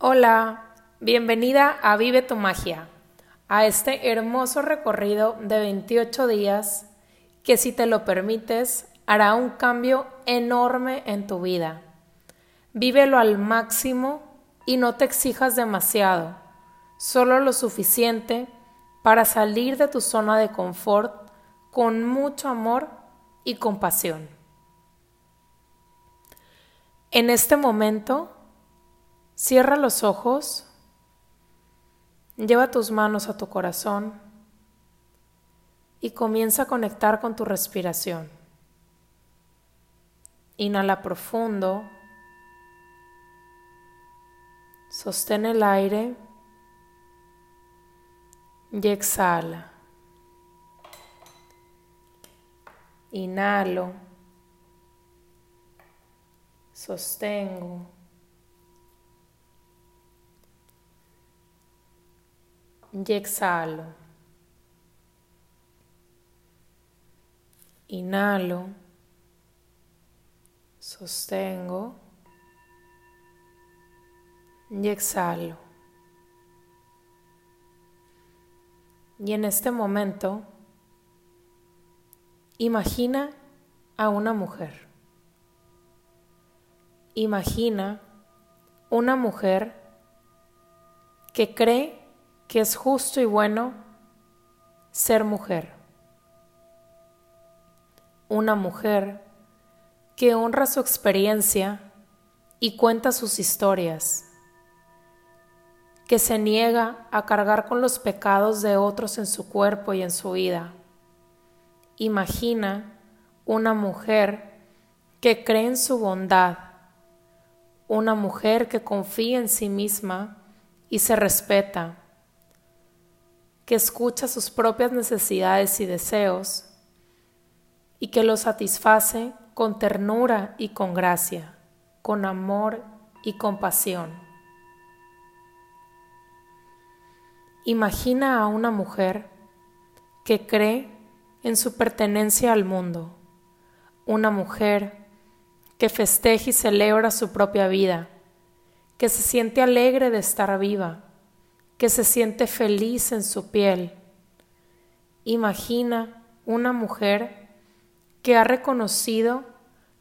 Hola, bienvenida a Vive tu Magia, a este hermoso recorrido de 28 días que si te lo permites hará un cambio enorme en tu vida. Vívelo al máximo y no te exijas demasiado, solo lo suficiente para salir de tu zona de confort con mucho amor y compasión. En este momento, cierra los ojos, lleva tus manos a tu corazón y comienza a conectar con tu respiración. Inhala profundo, sostén el aire y exhala. Inhalo sostengo. Y exhalo. Inhalo, sostengo y exhalo. Y en este momento, imagina a una mujer. Imagina una mujer que cree que es justo y bueno ser mujer. Una mujer que honra su experiencia y cuenta sus historias, que se niega a cargar con los pecados de otros en su cuerpo y en su vida. Imagina una mujer que cree en su bondad una mujer que confía en sí misma y se respeta, que escucha sus propias necesidades y deseos y que los satisface con ternura y con gracia, con amor y compasión. Imagina a una mujer que cree en su pertenencia al mundo, una mujer que festeja y celebra su propia vida, que se siente alegre de estar viva, que se siente feliz en su piel. Imagina una mujer que ha reconocido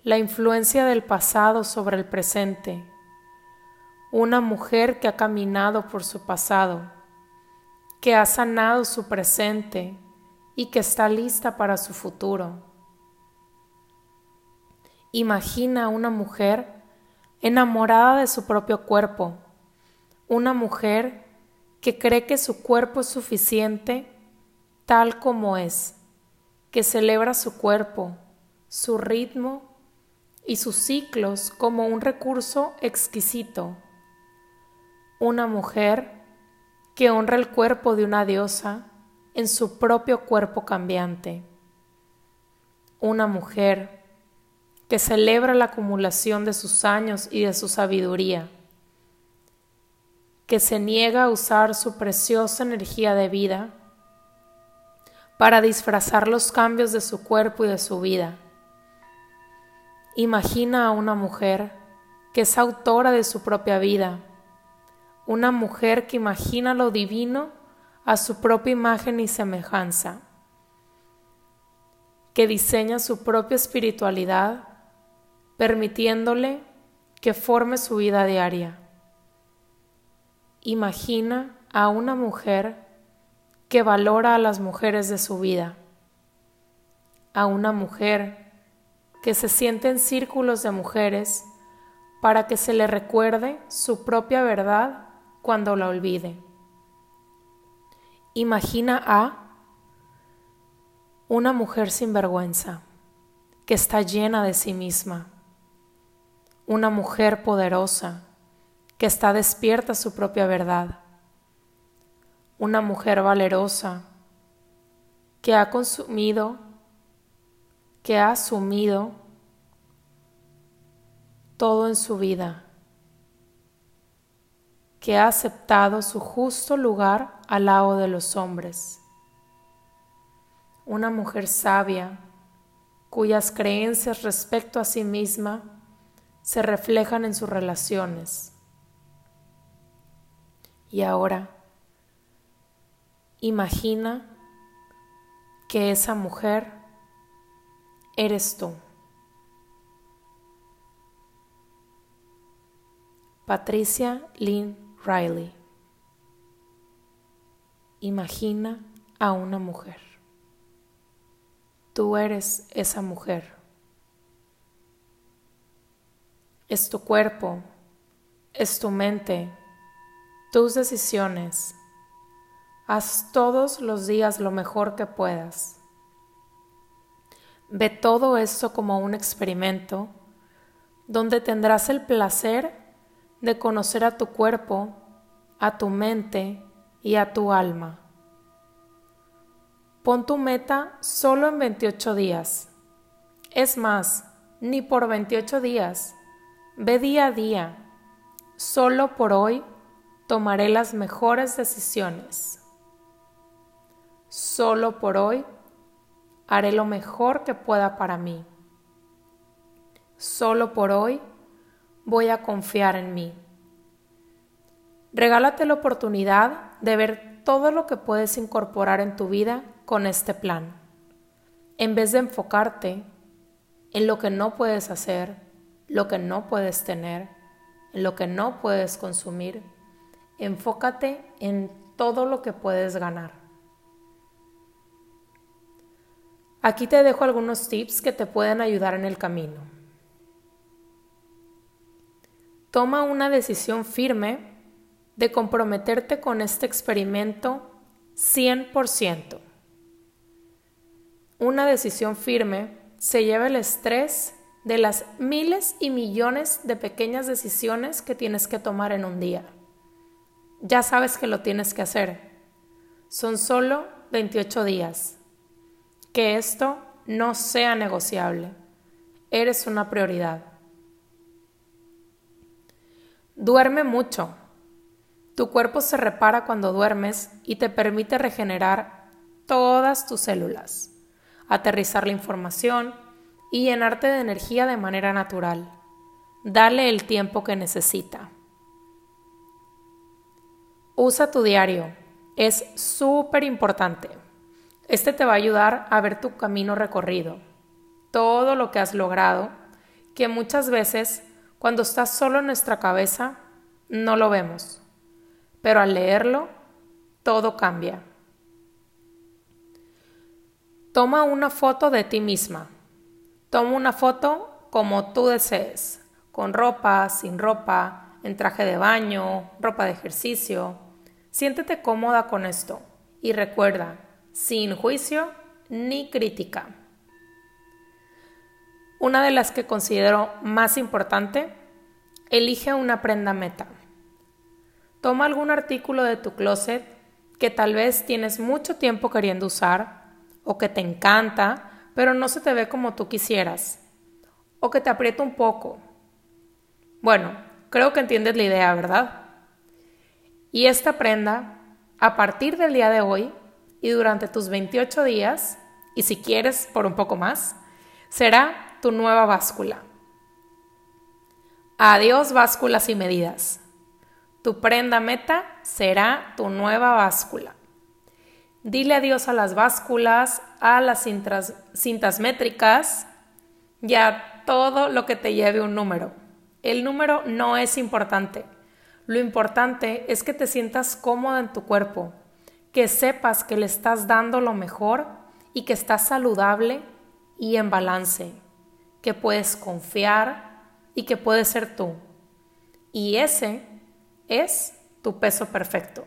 la influencia del pasado sobre el presente, una mujer que ha caminado por su pasado, que ha sanado su presente y que está lista para su futuro. Imagina una mujer enamorada de su propio cuerpo, una mujer que cree que su cuerpo es suficiente tal como es, que celebra su cuerpo, su ritmo y sus ciclos como un recurso exquisito, una mujer que honra el cuerpo de una diosa en su propio cuerpo cambiante, una mujer que celebra la acumulación de sus años y de su sabiduría, que se niega a usar su preciosa energía de vida para disfrazar los cambios de su cuerpo y de su vida. Imagina a una mujer que es autora de su propia vida, una mujer que imagina lo divino a su propia imagen y semejanza, que diseña su propia espiritualidad permitiéndole que forme su vida diaria. Imagina a una mujer que valora a las mujeres de su vida, a una mujer que se siente en círculos de mujeres para que se le recuerde su propia verdad cuando la olvide. Imagina a una mujer sin vergüenza que está llena de sí misma una mujer poderosa que está despierta su propia verdad, una mujer valerosa que ha consumido, que ha asumido todo en su vida, que ha aceptado su justo lugar al lado de los hombres, una mujer sabia cuyas creencias respecto a sí misma se reflejan en sus relaciones. Y ahora, imagina que esa mujer eres tú. Patricia Lynn Riley. Imagina a una mujer. Tú eres esa mujer. Es tu cuerpo, es tu mente, tus decisiones. Haz todos los días lo mejor que puedas. Ve todo esto como un experimento donde tendrás el placer de conocer a tu cuerpo, a tu mente y a tu alma. Pon tu meta solo en 28 días. Es más, ni por 28 días. Ve día a día. Solo por hoy tomaré las mejores decisiones. Solo por hoy haré lo mejor que pueda para mí. Solo por hoy voy a confiar en mí. Regálate la oportunidad de ver todo lo que puedes incorporar en tu vida con este plan. En vez de enfocarte en lo que no puedes hacer, lo que no puedes tener, en lo que no puedes consumir, enfócate en todo lo que puedes ganar. Aquí te dejo algunos tips que te pueden ayudar en el camino. Toma una decisión firme de comprometerte con este experimento 100%. Una decisión firme se lleva el estrés de las miles y millones de pequeñas decisiones que tienes que tomar en un día. Ya sabes que lo tienes que hacer. Son solo 28 días. Que esto no sea negociable. Eres una prioridad. Duerme mucho. Tu cuerpo se repara cuando duermes y te permite regenerar todas tus células, aterrizar la información y llenarte de energía de manera natural. Dale el tiempo que necesita. Usa tu diario. Es súper importante. Este te va a ayudar a ver tu camino recorrido, todo lo que has logrado, que muchas veces cuando está solo en nuestra cabeza, no lo vemos, pero al leerlo, todo cambia. Toma una foto de ti misma. Toma una foto como tú desees, con ropa, sin ropa, en traje de baño, ropa de ejercicio. Siéntete cómoda con esto y recuerda, sin juicio ni crítica. Una de las que considero más importante, elige una prenda meta. Toma algún artículo de tu closet que tal vez tienes mucho tiempo queriendo usar o que te encanta, pero no se te ve como tú quisieras, o que te aprieta un poco. Bueno, creo que entiendes la idea, ¿verdad? Y esta prenda, a partir del día de hoy y durante tus 28 días, y si quieres por un poco más, será tu nueva báscula. Adiós básculas y medidas. Tu prenda meta será tu nueva báscula. Dile adiós a las básculas, a las cintas, cintas métricas y a todo lo que te lleve un número. El número no es importante. Lo importante es que te sientas cómoda en tu cuerpo, que sepas que le estás dando lo mejor y que estás saludable y en balance que puedes confiar y que puedes ser tú. Y ese es tu peso perfecto.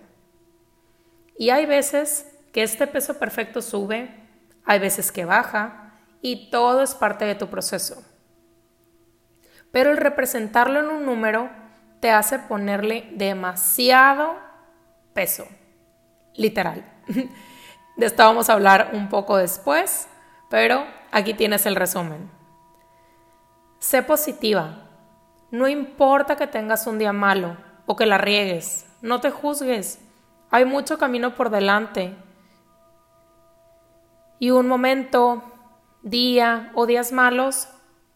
Y hay veces que este peso perfecto sube, hay veces que baja, y todo es parte de tu proceso. Pero el representarlo en un número te hace ponerle demasiado peso, literal. De esto vamos a hablar un poco después, pero aquí tienes el resumen. Sé positiva. No importa que tengas un día malo o que la riegues. No te juzgues. Hay mucho camino por delante. Y un momento, día o días malos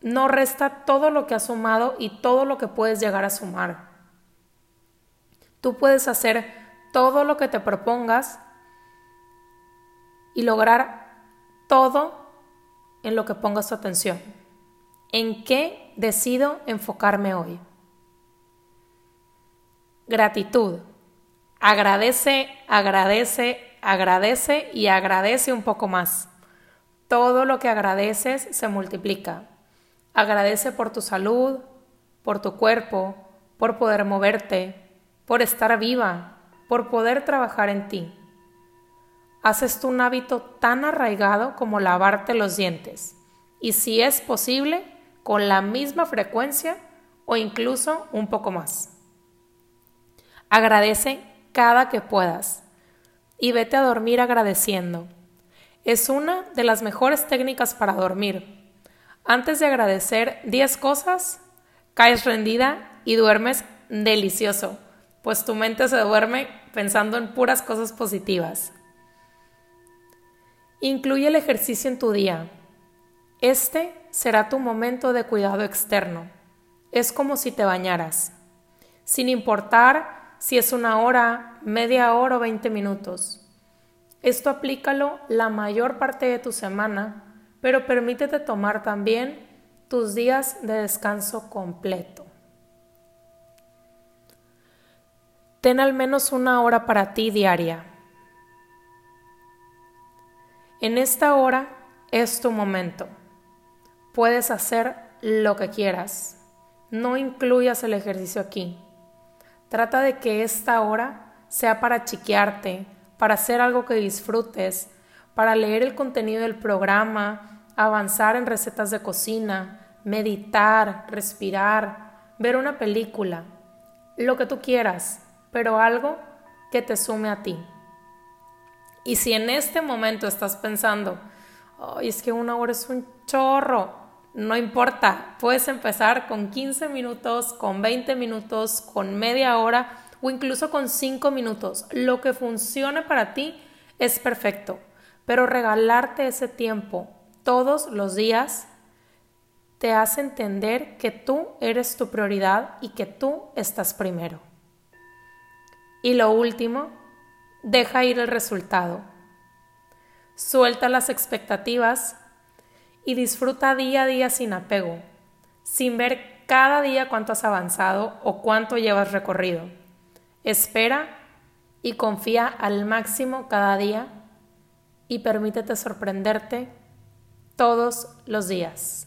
no resta todo lo que has sumado y todo lo que puedes llegar a sumar. Tú puedes hacer todo lo que te propongas y lograr todo en lo que pongas tu atención. ¿En qué decido enfocarme hoy? Gratitud. Agradece, agradece, agradece y agradece un poco más. Todo lo que agradeces se multiplica. Agradece por tu salud, por tu cuerpo, por poder moverte, por estar viva, por poder trabajar en ti. Haces tú un hábito tan arraigado como lavarte los dientes y si es posible, con la misma frecuencia o incluso un poco más. Agradece cada que puedas y vete a dormir agradeciendo. Es una de las mejores técnicas para dormir. Antes de agradecer 10 cosas, caes rendida y duermes delicioso, pues tu mente se duerme pensando en puras cosas positivas. Incluye el ejercicio en tu día. Este será tu momento de cuidado externo. Es como si te bañaras, sin importar si es una hora, media hora o 20 minutos. Esto aplícalo la mayor parte de tu semana, pero permítete tomar también tus días de descanso completo. Ten al menos una hora para ti diaria. En esta hora es tu momento. Puedes hacer lo que quieras. No incluyas el ejercicio aquí. Trata de que esta hora sea para chiquearte, para hacer algo que disfrutes, para leer el contenido del programa, avanzar en recetas de cocina, meditar, respirar, ver una película, lo que tú quieras, pero algo que te sume a ti. Y si en este momento estás pensando, es que una hora es un chorro, no importa, puedes empezar con 15 minutos, con 20 minutos, con media hora o incluso con 5 minutos. Lo que funcione para ti es perfecto, pero regalarte ese tiempo todos los días te hace entender que tú eres tu prioridad y que tú estás primero. Y lo último, deja ir el resultado. Suelta las expectativas y disfruta día a día sin apego, sin ver cada día cuánto has avanzado o cuánto llevas recorrido. Espera y confía al máximo cada día y permítete sorprenderte todos los días.